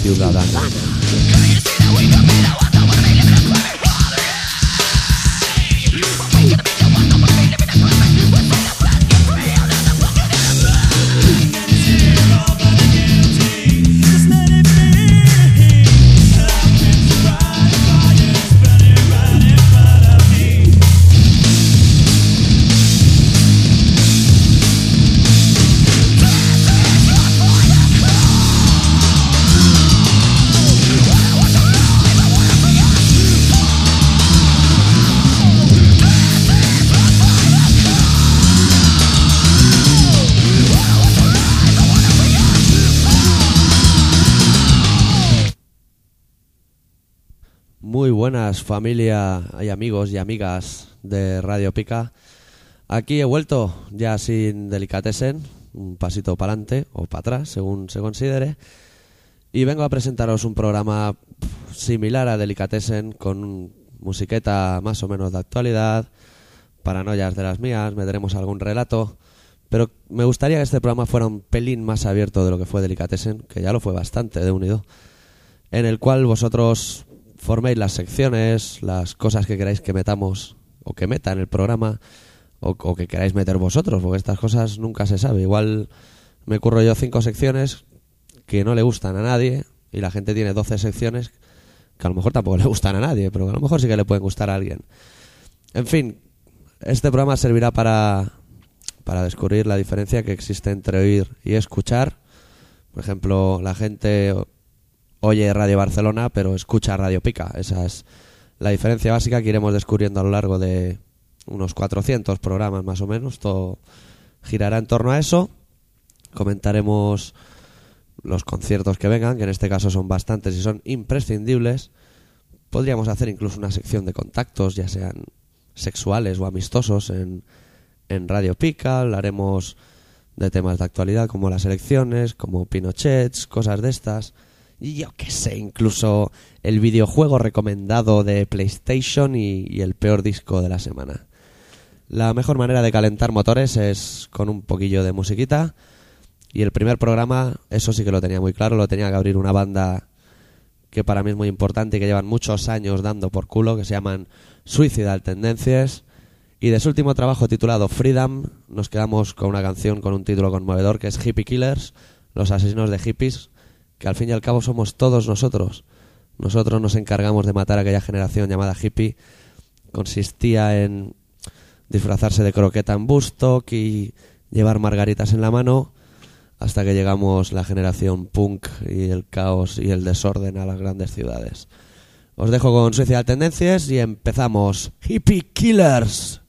Colaboración ciudadana. Familia y amigos y amigas de Radio Pica. Aquí he vuelto ya sin delicatessen, un pasito para adelante o para atrás, según se considere. Y vengo a presentaros un programa similar a Delicatessen con musiqueta más o menos de actualidad, paranoias de las mías, meteremos algún relato. Pero me gustaría que este programa fuera un pelín más abierto de lo que fue Delicatessen, que ya lo fue bastante de unido, en el cual vosotros forméis las secciones, las cosas que queráis que metamos o que meta en el programa o, que queráis meter vosotros, porque estas cosas nunca se sabe. Igual me curro yo cinco secciones que no le gustan a nadie y la gente tiene 12 secciones que a lo mejor tampoco le gustan a nadie, pero que a lo mejor sí que le pueden gustar a alguien. En fin, este programa servirá para, para descubrir la diferencia que existe entre oír y escuchar. Por ejemplo, la gente oye Radio Barcelona, pero escucha Radio Pica. Esa es la diferencia básica que iremos descubriendo a lo largo de unos 400 programas más o menos. Todo girará en torno a eso. Comentaremos los conciertos que vengan, que en este caso son bastantes y son imprescindibles. Podríamos hacer incluso una sección de contactos, ya sean sexuales o amistosos, en, en Radio Pica. Hablaremos de temas de actualidad como las elecciones, como Pinochets, cosas de estas. Yo qué sé, incluso el videojuego recomendado de PlayStation y, y el peor disco de la semana. La mejor manera de calentar motores es con un poquillo de musiquita. Y el primer programa, eso sí que lo tenía muy claro, lo tenía que abrir una banda que para mí es muy importante y que llevan muchos años dando por culo, que se llaman Suicidal Tendencies. Y de su último trabajo titulado Freedom, nos quedamos con una canción con un título conmovedor que es Hippie Killers, los asesinos de hippies, que al fin y al cabo somos todos nosotros. Nosotros nos encargamos de matar a aquella generación llamada hippie. Consistía en disfrazarse de croqueta en Bustock y llevar margaritas en la mano hasta que llegamos la generación punk y el caos y el desorden a las grandes ciudades. Os dejo con Suicidal Tendencias y empezamos. Hippie Killers.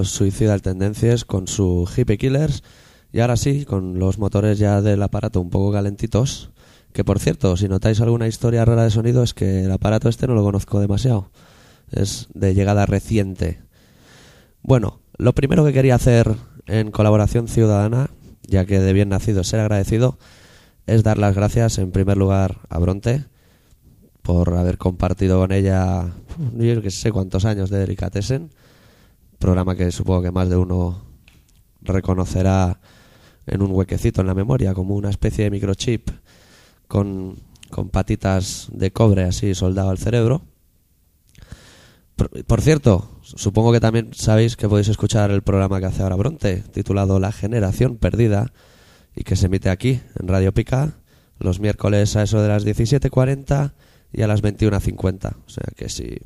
Los Suicidal Tendencies con su Hippie Killers y ahora sí, con los motores ya del aparato un poco calentitos. Que por cierto, si notáis alguna historia rara de sonido es que el aparato este no lo conozco demasiado. Es de llegada reciente. Bueno, lo primero que quería hacer en colaboración ciudadana, ya que de bien nacido ser agradecido, es dar las gracias en primer lugar a Bronte por haber compartido con ella, yo que sé cuántos años de Delicatessen, programa que supongo que más de uno reconocerá en un huequecito en la memoria, como una especie de microchip con, con patitas de cobre así soldado al cerebro. Por, por cierto, supongo que también sabéis que podéis escuchar el programa que hace ahora Bronte, titulado La Generación Perdida, y que se emite aquí, en Radio Pica, los miércoles a eso de las 17.40 y a las 21.50. O sea que si,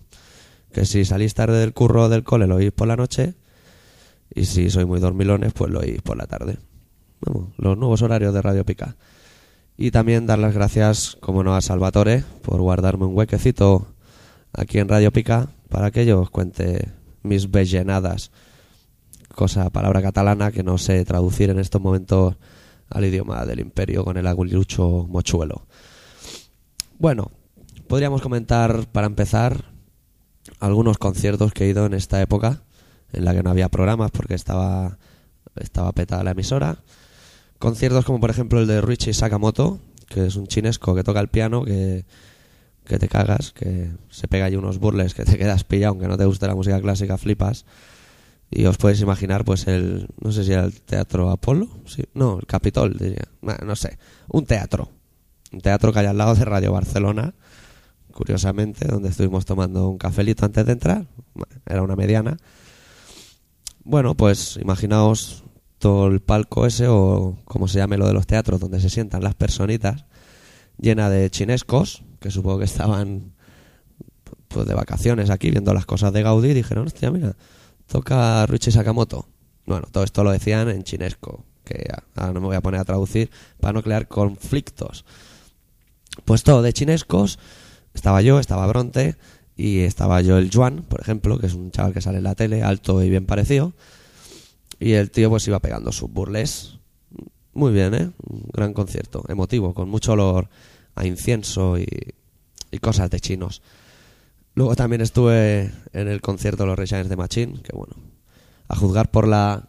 que si salís tarde del curro del cole lo oís por la noche, y si sois muy dormilones, pues lo oís por la tarde. Vamos, los nuevos horarios de Radio Pica. Y también dar las gracias, como no, a Salvatore por guardarme un huequecito aquí en Radio Pica para que yo os cuente mis bellenadas. Cosa, palabra catalana que no sé traducir en estos momentos al idioma del imperio con el aguilucho mochuelo. Bueno, podríamos comentar para empezar algunos conciertos que he ido en esta época en la que no había programas porque estaba, estaba petada la emisora. Conciertos como por ejemplo el de Richie Sakamoto, que es un chinesco que toca el piano, que, que te cagas, que se pega ahí unos burles, que te quedas pillado, aunque no te guste la música clásica, flipas. Y os podéis imaginar, pues, el. No sé si era el Teatro Apolo. Sí, no, el Capitol, diría. No sé. Un teatro. Un teatro que hay al lado de Radio Barcelona, curiosamente, donde estuvimos tomando un cafelito antes de entrar. Era una mediana. Bueno, pues imaginaos todo el palco ese, o como se llame lo de los teatros, donde se sientan las personitas, llena de chinescos, que supongo que estaban pues de vacaciones aquí viendo las cosas de Gaudí, y dijeron, hostia, mira, toca Ruichi Sakamoto. Bueno, todo esto lo decían en chinesco, que ahora no me voy a poner a traducir para no crear conflictos. Pues todo de chinescos, estaba yo, estaba Bronte, y estaba yo el Juan, por ejemplo, que es un chaval que sale en la tele, alto y bien parecido, y el tío pues iba pegando sus burles. Muy bien, ¿eh? Un gran concierto, emotivo, con mucho olor a incienso y, cosas de chinos. Luego también estuve en el concierto de los Against the Machine, que bueno, a juzgar por la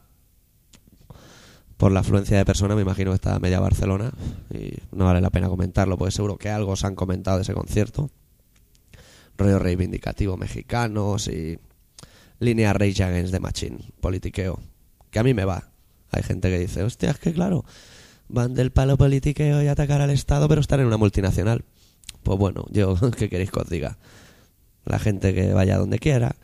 por la afluencia de personas, me imagino que está media Barcelona y no vale la pena comentarlo, porque seguro que algo os han comentado de ese concierto. Rollo reivindicativo mexicanos y línea Rage Against the Machine, politiqueo, que a mí me va. Hay gente que dice, hostia, es que claro, van del palo politiqueo y atacar al Estado, pero están en una multinacional. Pues bueno, yo, ¿qué queréis que os diga? la gente que vaya donde quiera,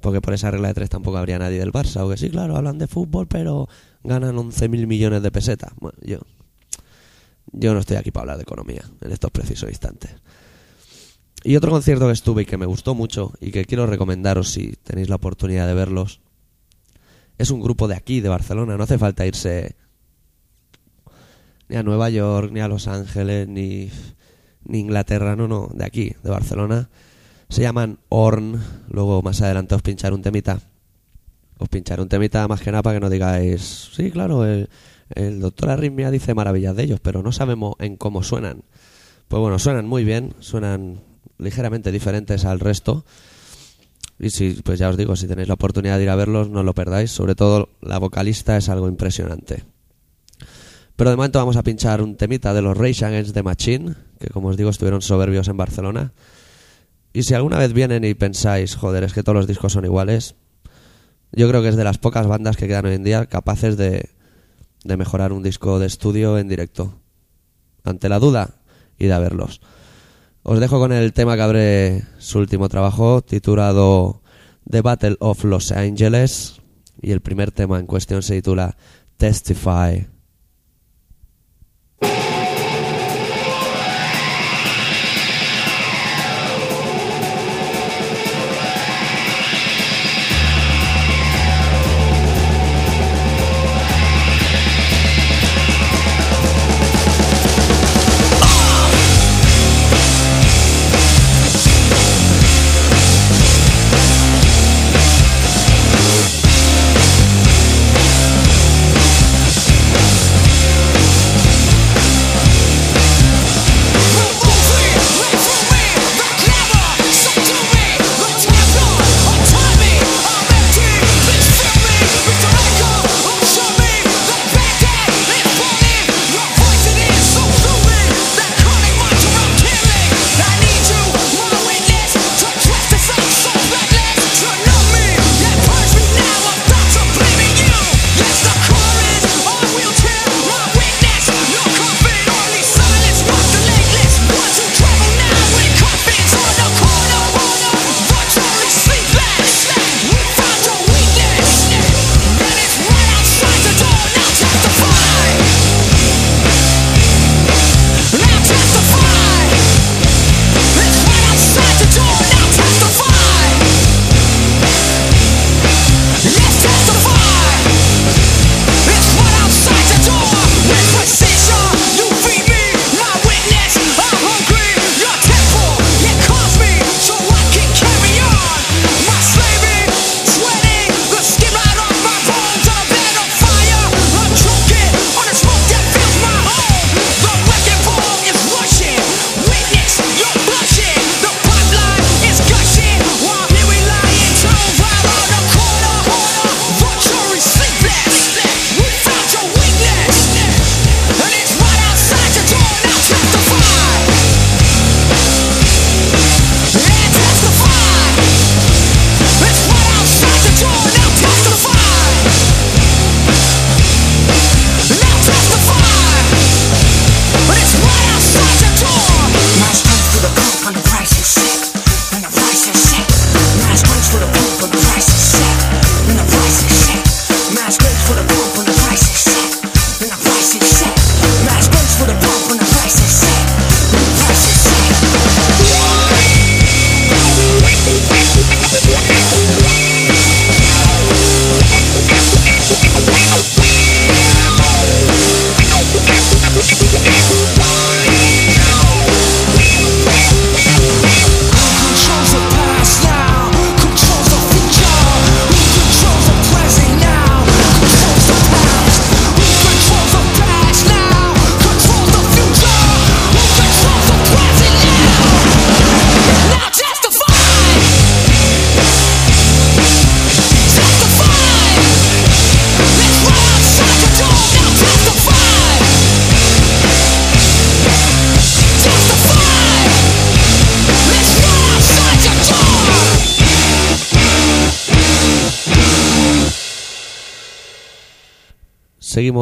porque por esa regla de tres tampoco habría nadie del Barça, o que sí, claro, hablan de fútbol, pero ganan 11.000 millones de pesetas. Bueno, yo, yo no estoy aquí para hablar de economía en estos precisos instantes. Y otro concierto que estuve y que me gustó mucho y que quiero recomendaros si tenéis la oportunidad de verlos, es un grupo de aquí, de Barcelona, no hace falta irse ni a Nueva York, ni a Los Ángeles, ni, ni Inglaterra, no, no, de aquí, de Barcelona. Se llaman Orn. Luego más adelante os pincharé un temita. Os pincharé un temita más que nada para que no digáis, sí, claro, el, el doctor Arritmia dice maravillas de ellos, pero no sabemos en cómo suenan. Pues bueno, suenan muy bien, suenan ligeramente diferentes al resto. Y si, pues ya os digo, si tenéis la oportunidad de ir a verlos, no lo perdáis. Sobre todo la vocalista es algo impresionante. Pero de momento vamos a pinchar un temita de los Rage Against the Machine, que como os digo estuvieron soberbios en Barcelona. Y si alguna vez vienen y pensáis, joder, es que todos los discos son iguales, yo creo que es de las pocas bandas que quedan hoy en día capaces de, de mejorar un disco de estudio en directo. Ante la duda, id a verlos. Os dejo con el tema que abre su último trabajo, titulado The Battle of Los Angeles. Y el primer tema en cuestión se titula Testify.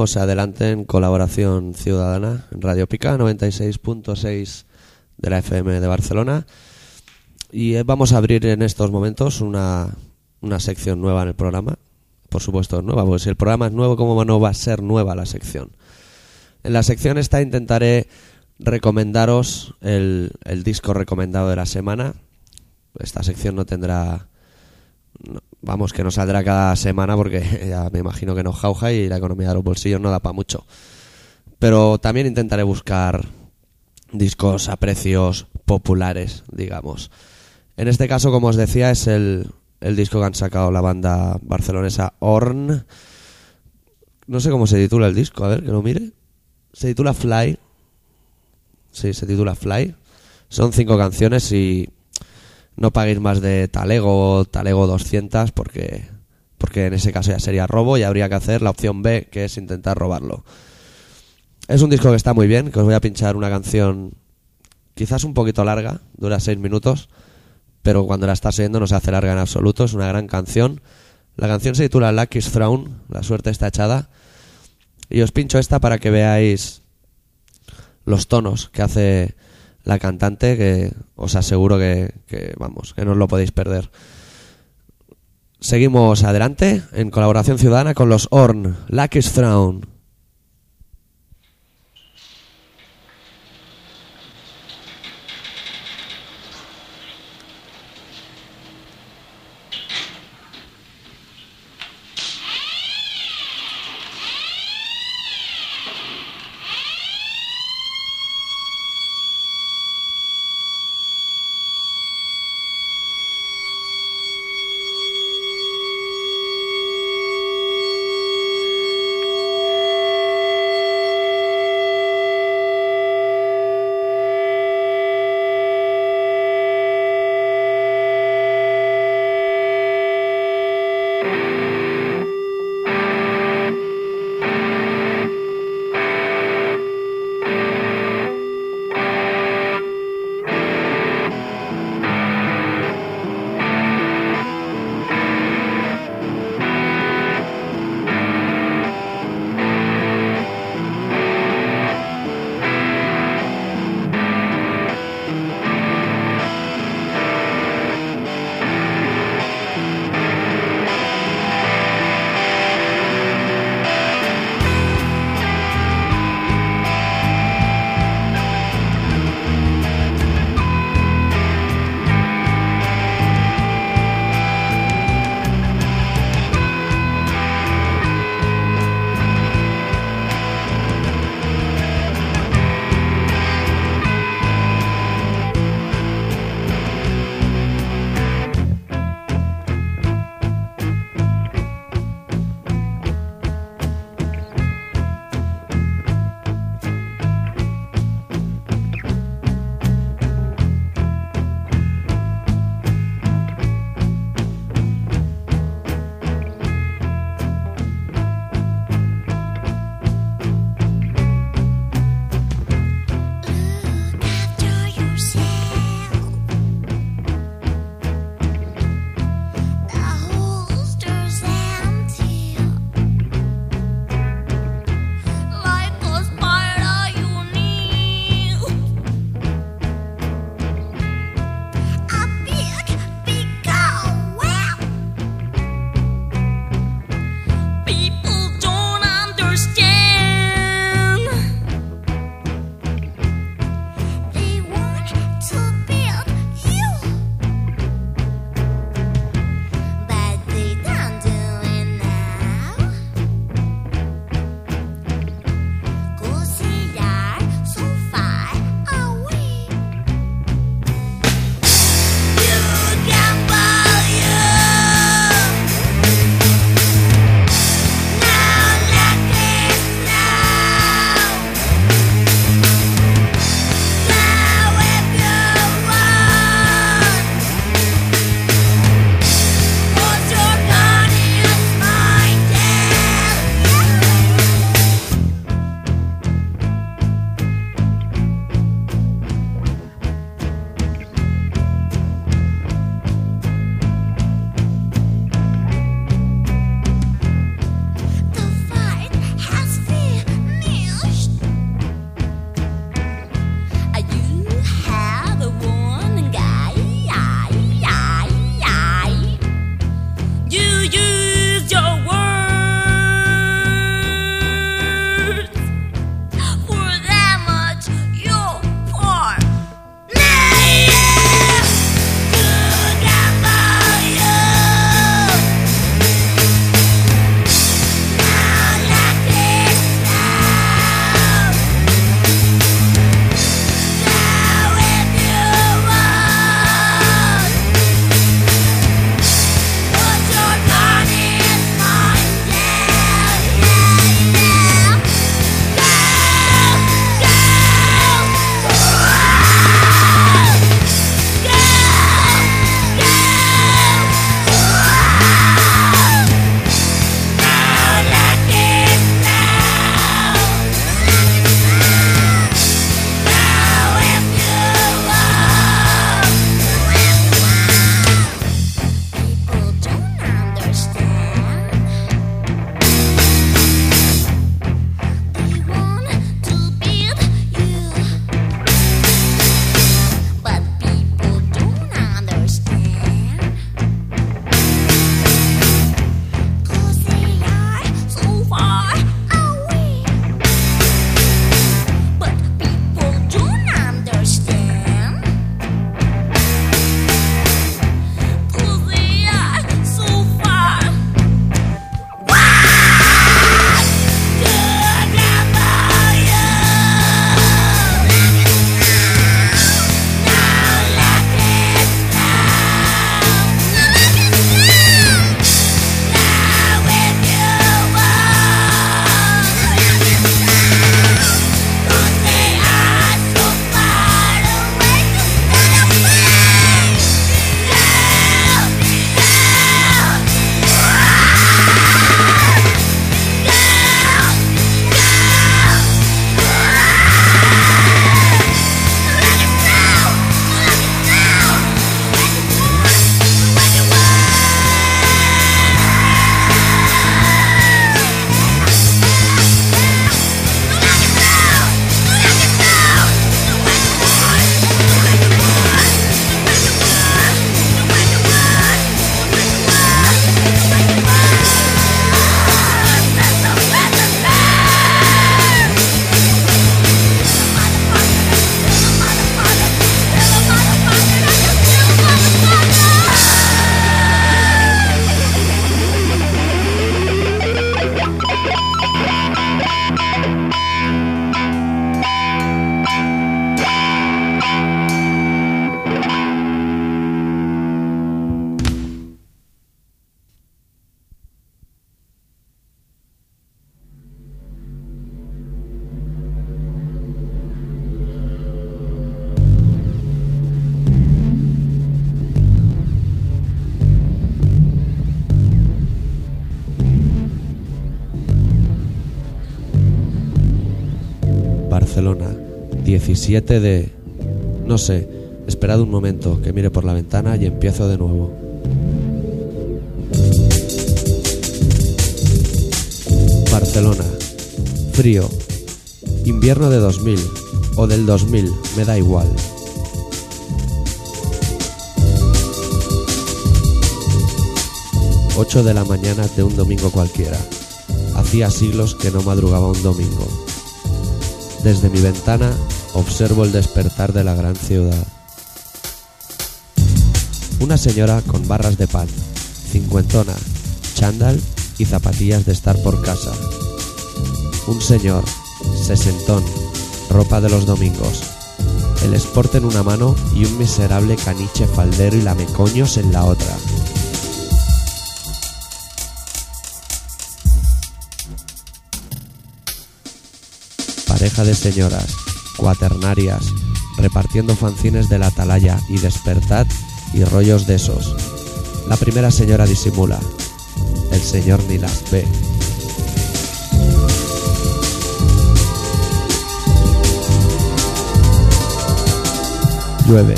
Seguimos adelante en colaboración ciudadana en Radio Pica 96.6 de la FM de Barcelona y eh, vamos a abrir en estos momentos una, una sección nueva en el programa. Por supuesto es nueva, porque si el programa es nuevo, ¿cómo no va a ser nueva la sección? En la sección esta intentaré recomendaros el, el disco recomendado de la semana. Esta sección no tendrá vamos, que no saldrá cada semana porque ya me imagino que nos jauja y la economía de los bolsillos no da para mucho. Pero también intentaré buscar discos a precios populares, digamos. En este caso, como os decía, es el, el disco que han sacado la banda barcelonesa Orn. No sé cómo se titula el disco, a ver, que lo mire. Se titula Fly. Sí, se titula Fly. Son cinco canciones y no paguéis más de Talego Talego 200 porque porque en ese caso ya sería robo y habría que hacer la opción B que es intentar robarlo. Es un disco que está muy bien, que os voy a pinchar una canción quizás un poquito larga, dura seis minutos, pero cuando la estás oyendo no se hace larga en absoluto, es una gran canción. La canción se titula Lucky's Throne, la suerte está echada, y os pincho esta para que veáis los tonos que hace la cantante, que os aseguro que, vamos, que no os lo podéis perder. Seguimos adelante en colaboración ciudadana con los Orn, Lucky's Throne. 17 de... No sé, esperad un momento, que mire por la ventana y empiezo de nuevo. Barcelona, frío, invierno de 2000 o del 2000, me da igual. Ocho de la mañana de un domingo cualquiera. Hacía siglos que no madrugaba un domingo. Desde mi ventana observo el despertar de la gran ciudad. Una señora con barras de pan, cincuentona, chándal y zapatillas de estar por casa. Un señor, sesentón, ropa de los domingos. El sport en una mano y un miserable caniche faldero y lamecoños en la otra. Pareja de señoras, cuaternarias, repartiendo fanzines de la atalaya y despertad y rollos de esos. La primera señora disimula, el señor ni las ve. Llueve.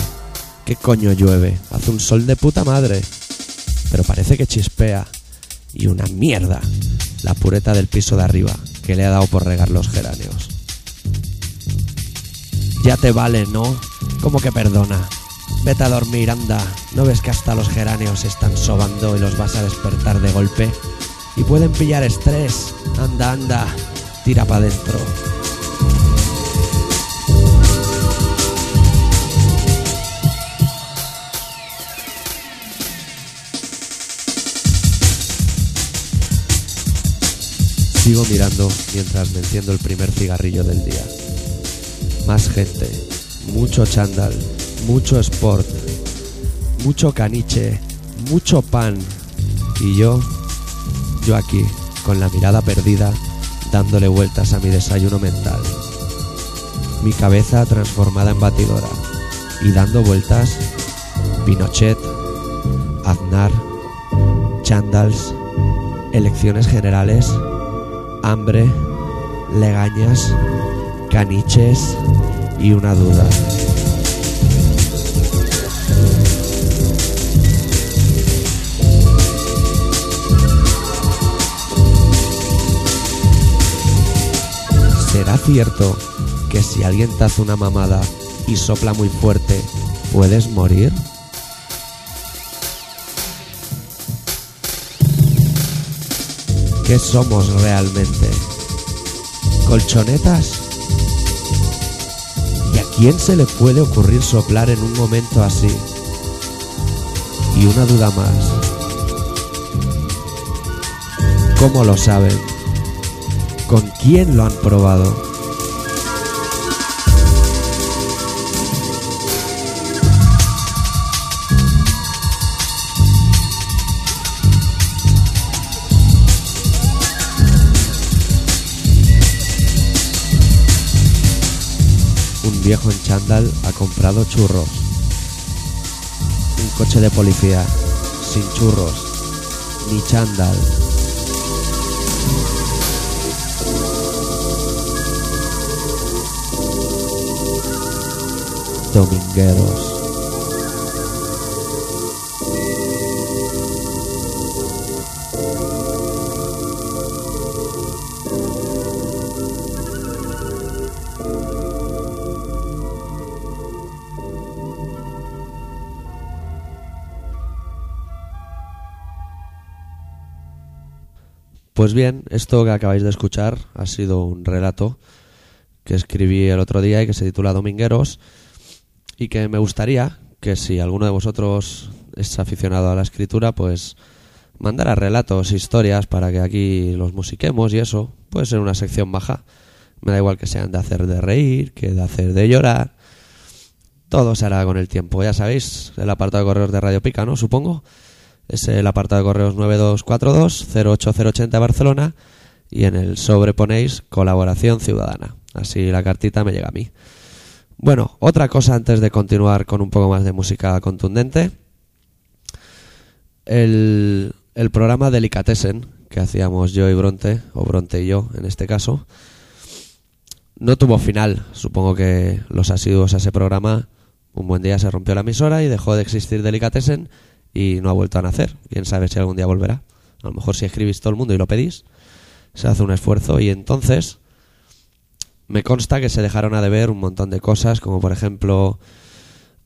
¿Qué coño llueve? Hace un sol de puta madre. Pero parece que chispea. Y una mierda. La pureta del piso de arriba, que le ha dado por regar los geranios. Ya te vale, ¿no? ¿Cómo que perdona? Vete a dormir, anda. ¿No ves que hasta los geranios están sobando y los vas a despertar de golpe? Y pueden pillar estrés. Anda, anda. Tira para adentro. Sigo mirando mientras me enciendo el primer cigarrillo del día. Más gente, mucho chándal, mucho sport, mucho caniche, mucho pan. Y yo, yo aquí, con la mirada perdida, dándole vueltas a mi desayuno mental. Mi cabeza transformada en batidora y dando vueltas, Pinochet, Aznar, chándals, elecciones generales, hambre, legañas, caniches y una duda. ¿Será cierto que si alguien te hace una mamada y sopla muy fuerte, puedes morir? ¿Qué somos realmente? ¿Colchonetas? ¿Y a quién se le puede ocurrir soplar en un momento así? Y una duda más. ¿Cómo lo saben? ¿Con quién lo han probado? Viejo en chándal ha comprado churros. Un coche de policía, sin churros, ni chándal. Domingueros. Pues bien, esto que acabáis de escuchar ha sido un relato que escribí el otro día y que se titula Domingueros y que me gustaría que si alguno de vosotros es aficionado a la escritura, pues mandara relatos, historias para que aquí los musiquemos y eso. Puede ser una sección baja. Me da igual que sean de hacer de reír, que de hacer de llorar. Todo se hará con el tiempo. Ya sabéis, el apartado de correos de Radio Pica, ¿no? Supongo. Es el apartado de correos 9242-08080 Barcelona y en el sobre ponéis colaboración ciudadana. Así la cartita me llega a mí. Bueno, otra cosa antes de continuar con un poco más de música contundente. El, el programa Delicatessen que hacíamos yo y Bronte, o Bronte y yo en este caso, no tuvo final. Supongo que los asiduos a ese programa, un buen día se rompió la emisora y dejó de existir Delicatessen y no ha vuelto a nacer. Quién sabe si algún día volverá. A lo mejor si escribís todo el mundo y lo pedís, se hace un esfuerzo y entonces me consta que se dejaron a deber un montón de cosas, como por ejemplo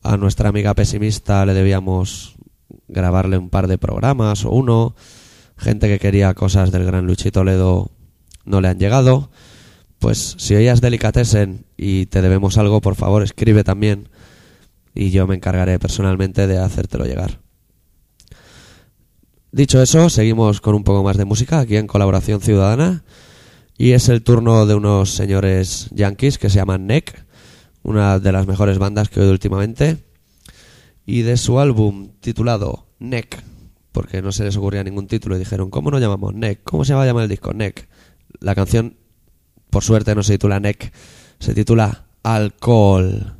a nuestra amiga pesimista le debíamos grabarle un par de programas o uno, gente que quería cosas del gran Luchito Toledo no le han llegado. Pues si oías Delicatessen y te debemos algo, por favor escribe también y yo me encargaré personalmente de hacértelo llegar. Dicho eso, seguimos con un poco más de música aquí en Colaboración Ciudadana y es el turno de unos señores yankees que se llaman Neck, una de las mejores bandas que he oído últimamente y de su álbum titulado Neck, porque no se les ocurría ningún título y dijeron, ¿cómo nos llamamos? Neck, ¿cómo se va a llamar el disco? Neck. La canción, por suerte, no se titula Neck, se titula Alcohol.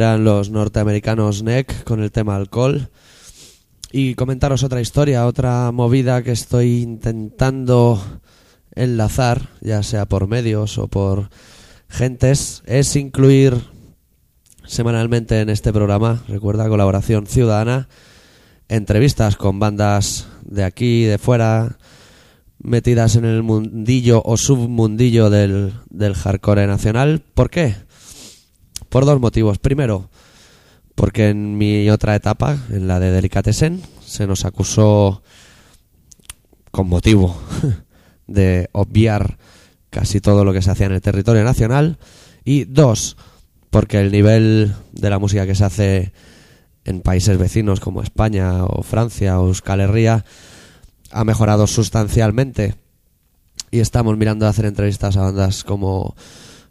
Eran los norteamericanos Neck con el tema alcohol. Y comentaros otra historia, otra movida que estoy intentando enlazar, ya sea por medios o por gentes es incluir semanalmente en este programa, recuerda, colaboración ciudadana, entrevistas con bandas de aquí y de fuera, metidas en el mundillo o submundillo del, del hardcore nacional. ¿Por qué? Por dos motivos. Primero, porque en mi otra etapa, en la de Delicatessen, se nos acusó con motivo de obviar casi todo lo que se hacía en el territorio nacional. Y dos, porque el nivel de la música que se hace en países vecinos como España o Francia o Euskal Herria ha mejorado sustancialmente. Y estamos mirando a hacer entrevistas a bandas como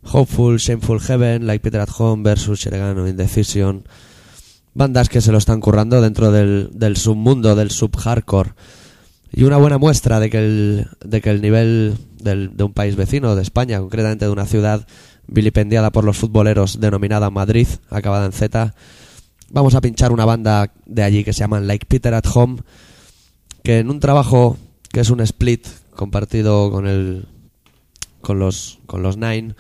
Hopeful, Shameful Heaven, Like Peter at Home versus Sheregan o Indecision. Bandas que se lo están currando dentro del, submundo, del sub-hardcore. Y una buena muestra de que el, nivel de un país vecino, de España, concretamente de una ciudad vilipendiada por los futboleros denominada Madrid, acabada en Z, vamos a pinchar una banda de allí que se llama Like Peter at Home, que en un trabajo que es un split compartido con el con los con los Nine,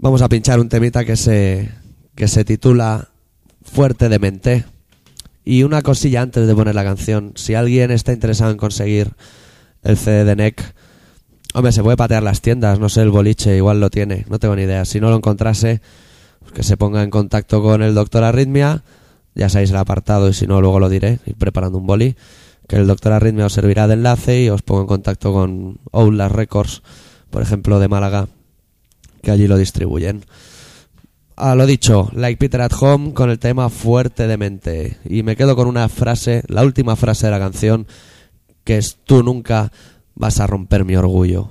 vamos a pinchar un temita que se que se titula Fuerte de mente. Y una cosilla antes de poner la canción, si alguien está interesado en conseguir el CD de NEC, hombre, se puede patear las tiendas, no sé, el boliche igual lo tiene, no tengo ni idea. Si no lo encontrase, pues que se ponga en contacto con el doctor Arritmia, ya sabéis el apartado y si no luego lo diré, ir preparando un boli, que el doctor Arritmia os servirá de enlace y os pongo en contacto con Outlast Records, por ejemplo, de Málaga, que allí lo distribuyen. A lo dicho, Like Peter at Home con el tema fuerte de mente. Y me quedo con una frase, la última frase de la canción, que es tú nunca vas a romper mi orgullo.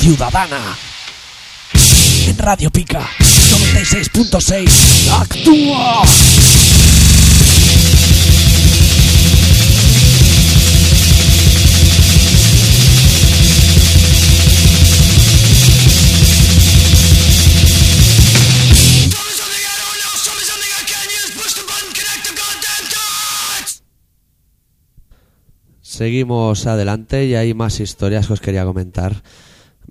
Ciudadana. En Radio Pica 96.6 actúa. Seguimos adelante y hay más historias que os quería comentar.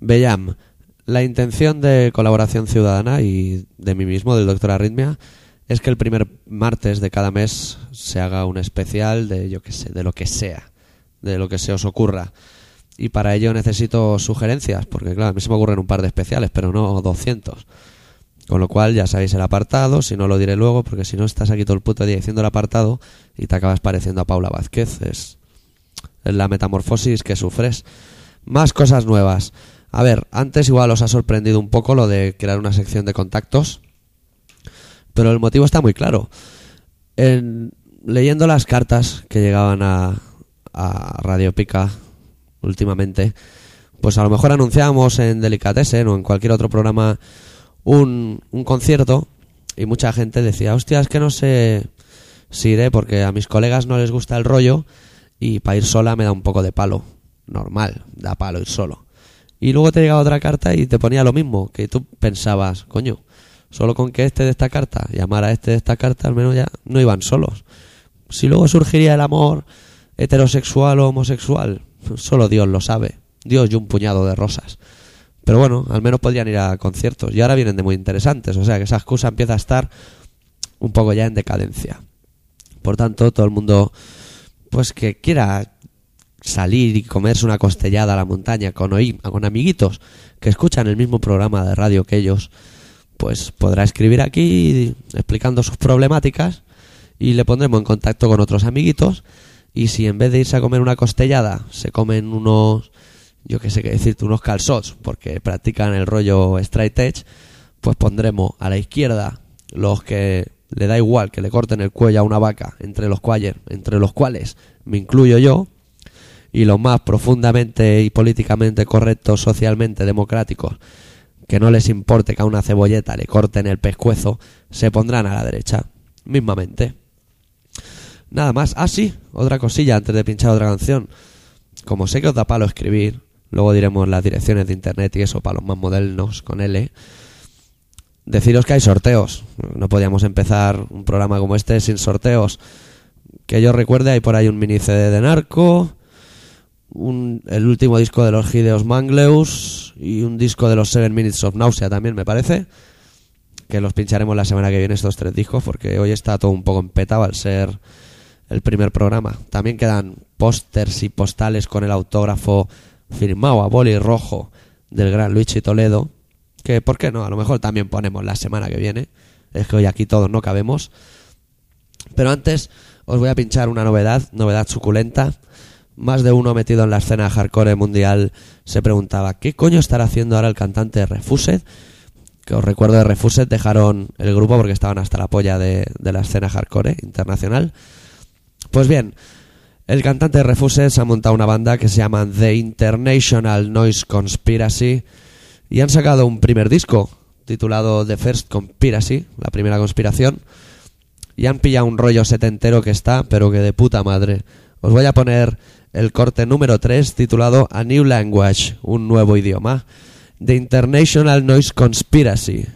Bellam, la intención de colaboración ciudadana y de mí mismo, del doctor Arritmia, es que el primer martes de cada mes se haga un especial de, yo qué sé, de lo que sea, de lo que se os ocurra. Y para ello necesito sugerencias, porque claro, a mí se me ocurren un par de especiales, pero no 200. Con lo cual ya sabéis el apartado, si no lo diré luego, porque si no estás aquí todo el puto día diciendo el apartado y te acabas pareciendo a Paula Vázquez. Es la metamorfosis que sufres. Más cosas nuevas. A ver, antes igual os ha sorprendido un poco lo de crear una sección de contactos, pero el motivo está muy claro. En- leyendo las cartas que llegaban a, a Radio Pica últimamente, pues a lo mejor anunciábamos en Delicatessen o en cualquier otro programa un, un concierto y mucha gente decía, hostia, es que no sé si iré porque a mis colegas no les gusta el rollo y para ir sola me da un poco de palo. Normal, da palo ir solo. Y luego te llegaba otra carta y te ponía lo mismo, que tú pensabas, coño, solo con que este de esta carta llamara a este de esta carta, al menos ya no iban solos. Si luego surgiría el amor heterosexual o homosexual, solo Dios lo sabe. Dios y un puñado de rosas. Pero bueno, al menos podrían ir a conciertos. Y ahora vienen de muy interesantes. O sea que esa excusa empieza a estar un poco ya en decadencia. Por tanto, todo el mundo, pues que quiera salir y comerse una costellada a la montaña con, con amiguitos que escuchan el mismo programa de radio que ellos, pues podrá escribir aquí explicando sus problemáticas y le pondremos en contacto con otros amiguitos. Y si en vez de irse a comer una costellada se comen unos, yo qué sé qué decirte, unos calzots, porque practican el rollo straight edge, pues pondremos a la izquierda los que le da igual que le corten el cuello a una vaca, entre los cuales, entre los cuales me incluyo yo, y los más profundamente y políticamente correctos, socialmente democráticos, que no les importe que a una cebolleta le corten el pescuezo, se pondrán a la derecha, mismamente. Nada más. Ah, sí, otra cosilla antes de pinchar otra canción. Como sé que os da palo escribir, luego diremos las direcciones de internet y eso para los más modernos con L. Deciros que hay sorteos. No podíamos empezar un programa como este sin sorteos. Que yo recuerde, hay por ahí un mini CD de Narco, un- el último disco de los Gideos Mangleus y un disco de los Seven Minutes of Nausea también, me parece. Que los pincharemos la semana que viene estos tres discos porque hoy está todo un poco empetado al ser el primer programa. También quedan pósters y postales con el autógrafo firmado a boli rojo del gran Luigi Toledo. Que, ¿por qué no? A lo mejor también ponemos la semana que viene. Es que hoy aquí todos no cabemos. Pero antes os voy a pinchar una novedad, novedad suculenta. Más de uno metido en la escena hardcore mundial se preguntaba ¿qué coño estará haciendo ahora el cantante de Refused? Que os recuerdo de Refused dejaron el grupo porque estaban hasta la polla de, la escena hardcore internacional. Pues bien, el cantante de Refused se ha montado una banda que se llama The International Noise Conspiracy y han sacado un primer disco titulado The First Conspiracy, la primera conspiración, y han pillado un rollo setentero que está, pero que de puta madre. Os voy a poner el corte número 3 titulado A New Language, un nuevo idioma, The International Noise Conspiracy.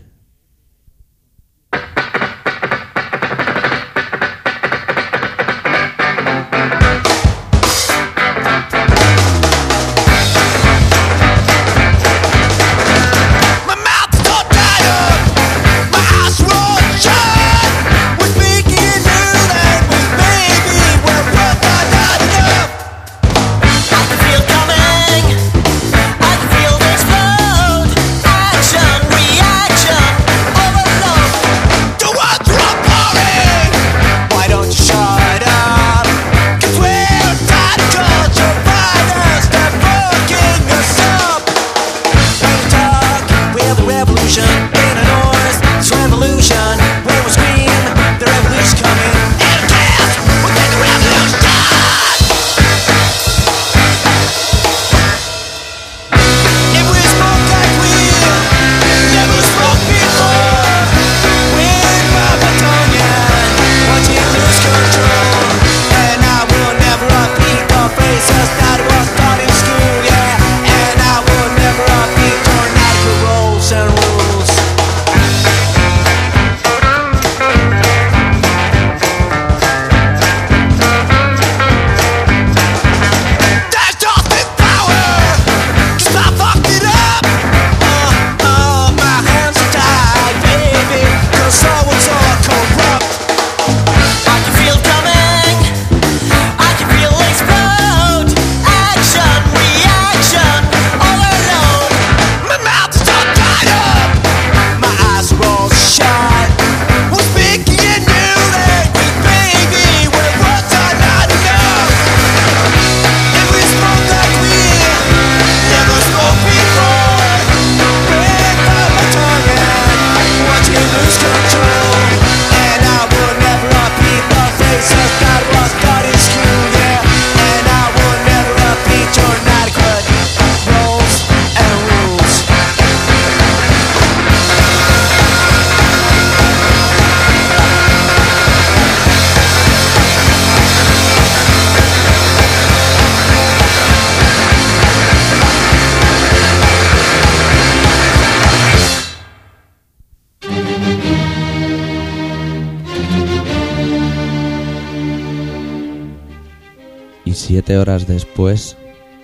Horas después,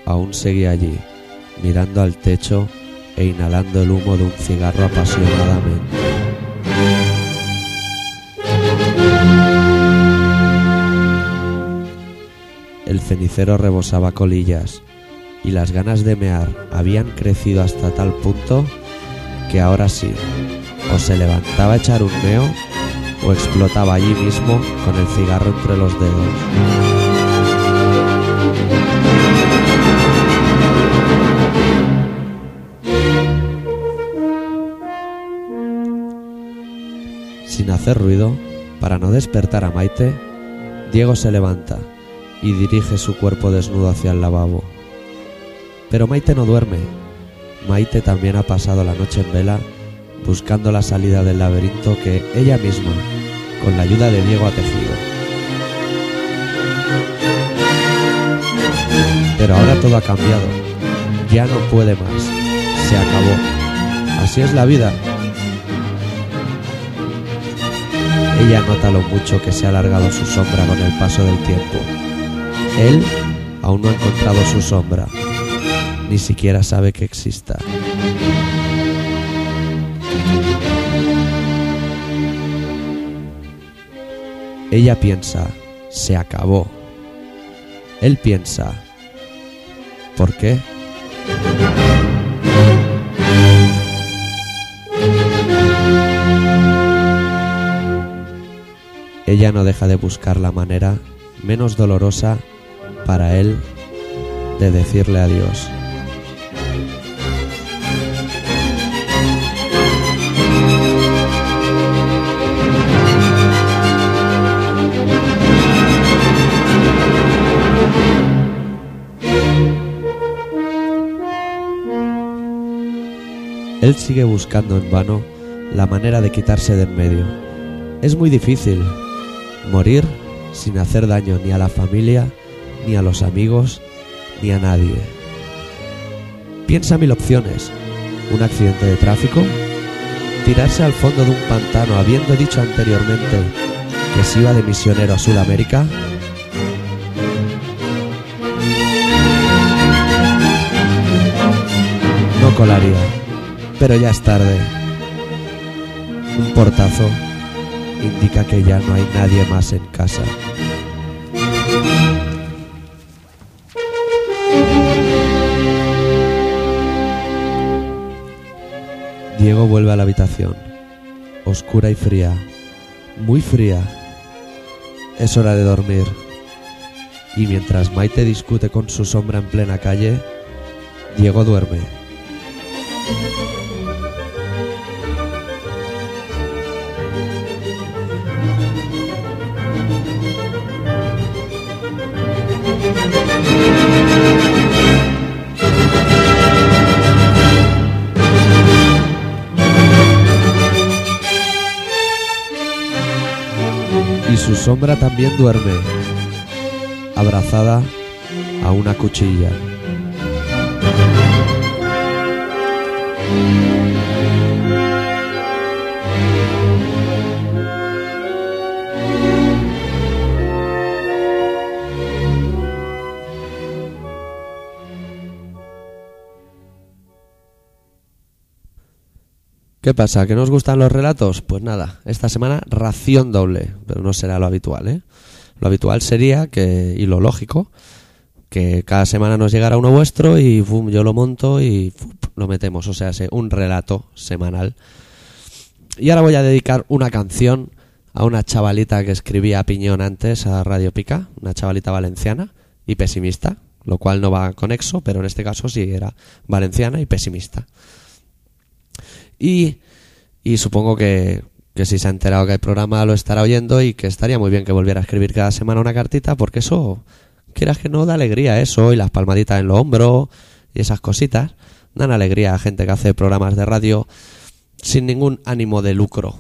aún seguía allí, mirando al techo e inhalando el humo de un cigarro apasionadamente. El cenicero rebosaba colillas y las ganas de mear habían crecido hasta tal punto que ahora sí, o se levantaba a echar un meo o explotaba allí mismo con el cigarro entre los dedos. Hacer ruido, para no despertar a Maite, Diego se levanta y dirige su cuerpo desnudo hacia el lavabo. Pero Maite no duerme. Maite también ha pasado la noche en vela buscando la salida del laberinto que ella misma, con la ayuda de Diego, ha tejido. Pero ahora todo ha cambiado. Ya no puede más. Se acabó. Así es la vida. Ella nota lo mucho que se ha alargado su sombra con el paso del tiempo. Él aún no ha encontrado su sombra. Ni siquiera sabe que exista. Ella piensa, se acabó. Él piensa, ¿por qué? Ella no deja de buscar la manera menos dolorosa para él de decirle adiós. Él sigue buscando en vano la manera de quitarse de en medio. Es muy difícil morir sin hacer daño ni a la familia, ni a los amigos, ni a nadie. Piensa mil opciones. Un accidente de tráfico, tirarse al fondo de un pantano habiendo dicho anteriormente que se iba de misionero a Sudamérica. No colaría, pero ya es tarde. Un portazo indica que ya no hay nadie más en casa. Diego vuelve a la habitación, oscura y fría, muy fría. Es hora de dormir. Y mientras Maite discute con su sombra en plena calle, Diego duerme. Sombra también duerme, abrazada a una cuchilla. ¿Qué pasa? ¿Que nos gustan los relatos? Pues nada, esta semana ración doble, pero no será lo habitual, ¿eh? Lo habitual sería que, y lo lógico, que cada semana nos llegara uno vuestro y yo lo monto y lo metemos, o sea, se- un relato semanal. Y ahora voy a dedicar una canción a una chavalita que escribía a piñón antes a Radio Pica, una chavalita valenciana y pesimista, lo cual no va conexo, pero en este caso sí era valenciana y pesimista. Y, supongo que, que si se ha enterado que hay programa lo estará oyendo y que estaría muy bien que volviera a escribir cada semana una cartita porque eso, quieras que no, da alegría eso y las palmaditas en los hombros y esas cositas dan alegría a gente que hace programas de radio sin ningún ánimo de lucro.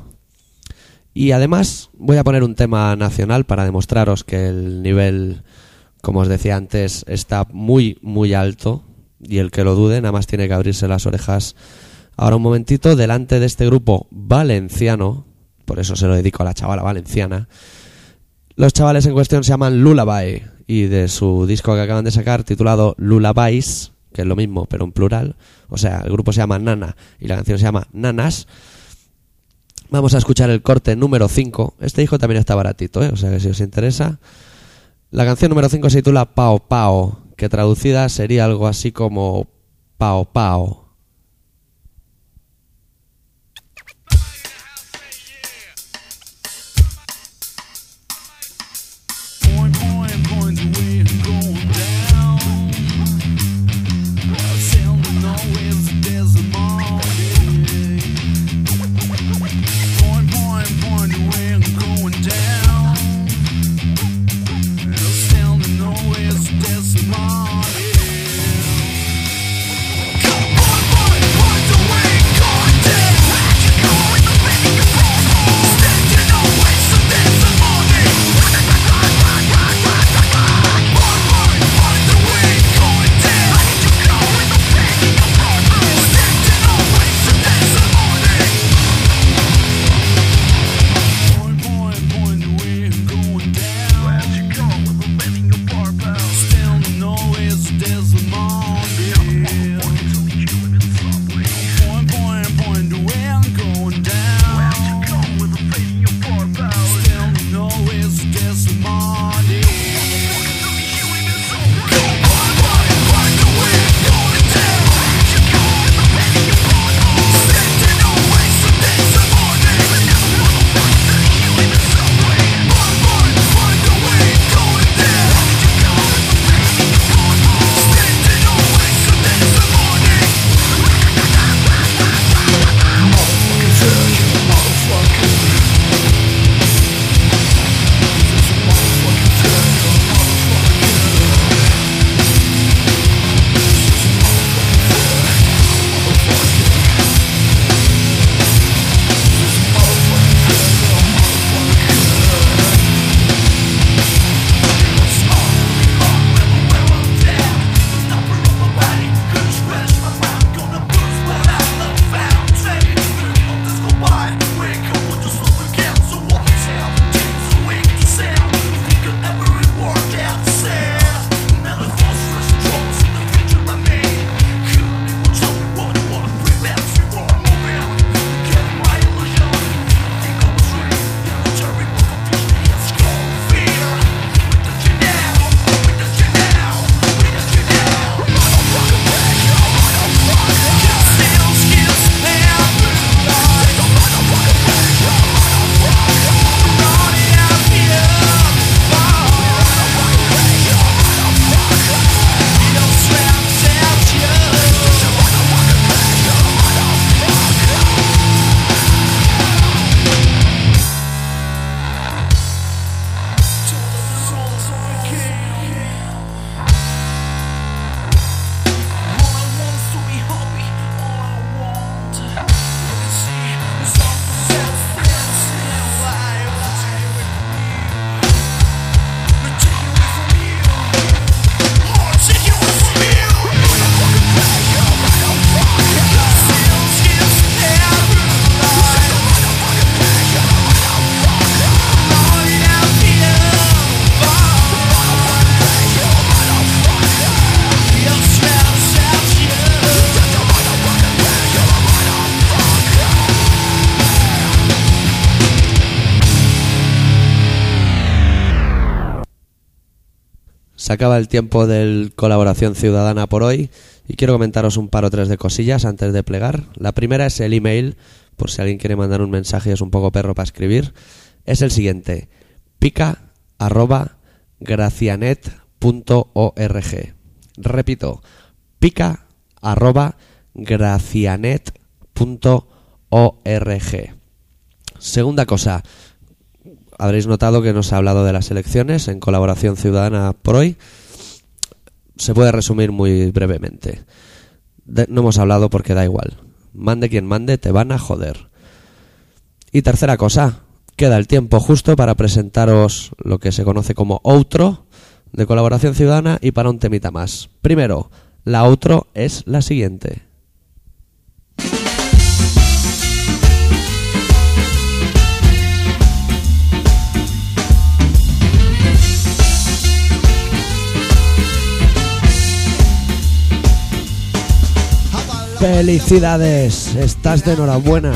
Y además voy a poner un tema nacional para demostraros que el nivel, como os decía antes, está muy, muy alto y el que lo dude nada más tiene que abrirse las orejas ahora un momentito delante de este grupo valenciano, por eso se lo dedico a la chavala valenciana. Los chavales en cuestión se llaman Lullaby y de su disco que acaban de sacar titulado Lullabies, que es lo mismo pero en plural, o sea, el grupo se llama Nana y la canción se llama Nanas. Vamos a escuchar el corte número 5. Este disco también está baratito, ¿eh? o sea que si os interesa. La canción número 5 se titula Pao Pao, que traducida sería algo así como Pao Pao. Acaba el tiempo del colaboración ciudadana por hoy y quiero comentaros un par o tres de cosillas antes de plegar. La primera es el email, por si alguien quiere mandar un mensaje y es un poco perro para escribir. Es el siguiente: pica arroba gracianet.org. Repito, pica arroba gracianet.org. Segunda cosa, habréis notado que no se ha hablado de las elecciones en colaboración ciudadana por hoy. Se puede resumir muy brevemente. No hemos hablado porque da igual. Mande quien mande, te van a joder. Y tercera cosa, queda el tiempo justo para presentaros lo que se conoce como outro de colaboración ciudadana y para un temita más. Primero, la outro es la siguiente. Felicidades, estás de enhorabuena.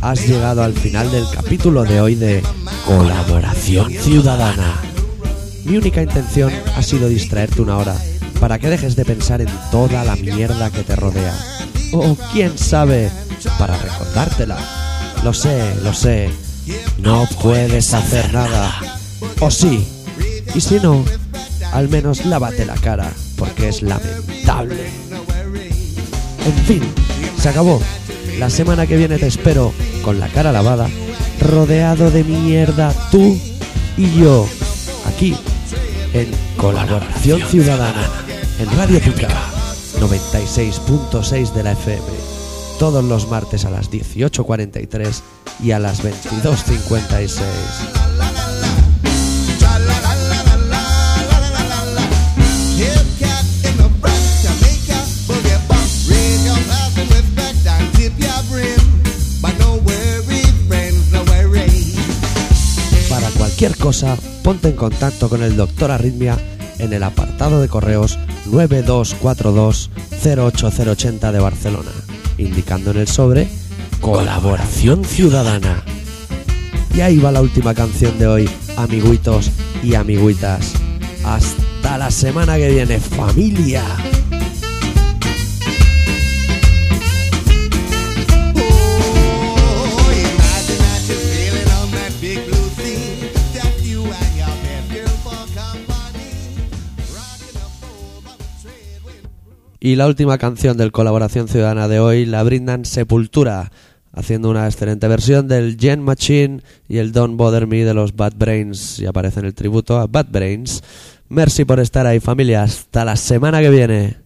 Has llegado al final del capítulo de hoy de Colaboración Ciudadana. Mi única intención ha sido distraerte una hora para que dejes de pensar en toda la mierda que te rodea. O quién sabe, para recordártela. Lo sé, lo sé. No puedes hacer nada. O sí. Y si no, al menos lávate la cara, porque es lamentable. En fin, se acabó. La semana que viene te espero con la cara lavada, rodeado de mierda tú y yo, aquí, en Colaboración Ciudadana, en Radio Pica, 96.6 de la FM, todos los martes a las 18.43 y a las 22.56. cualquier cosa, ponte en contacto con el Doctor Arritmia en el apartado de correos 9242-08080 de Barcelona, indicando en el sobre Colaboración Ciudadana. Y ahí va la última canción de hoy, amiguitos y amiguitas. Hasta la semana que viene, familia. Y la última canción del Colaboración Ciudadana de hoy la brindan Sepultura, haciendo una excelente versión del Gen Machine y el Don't Bother Me de los Bad Brains, y aparece en el tributo a Bad Brains. Merci por estar ahí, familia. Hasta la semana que viene.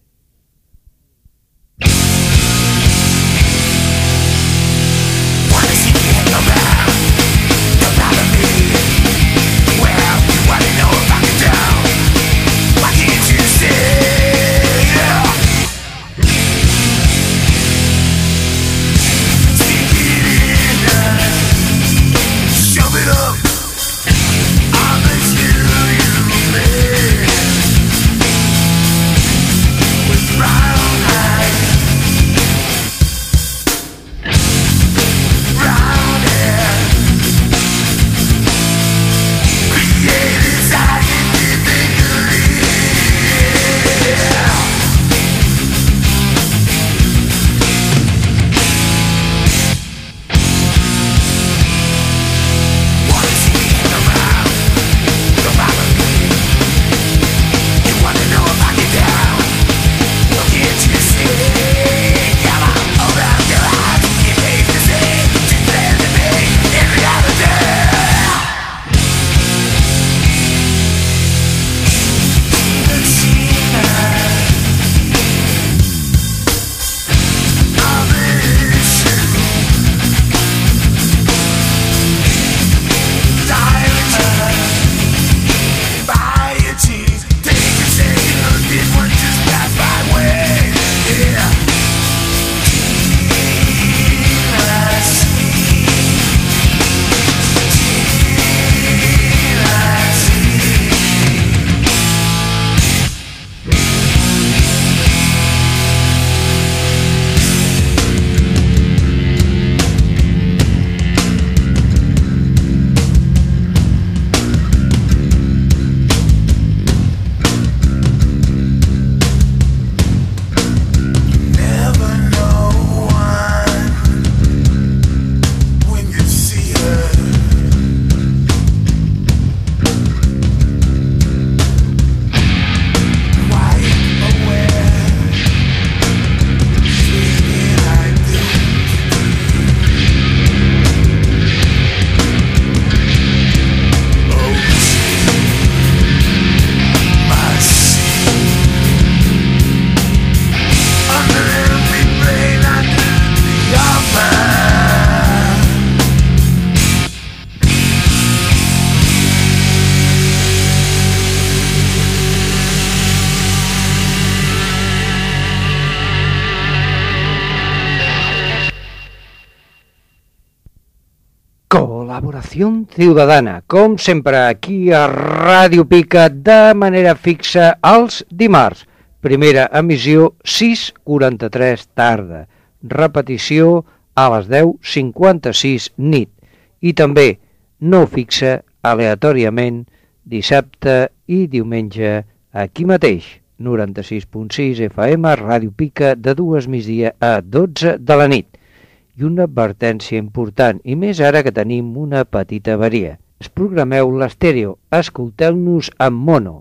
Ciutadana, com sempre, aquí a Ràdio Pica, de manera fixa els dimarts. Primera emissió 6.43 tarda. Repetició a les 10.56 nit. I també no fixa aleatòriament dissabte i diumenge aquí mateix. 96.6 FM, Ràdio Pica, de dues migdia a 12 de la nit. I una advertència important, i més ara que tenim una petita avaria. Es programeu l'estèreo, escolteu-nos en mono,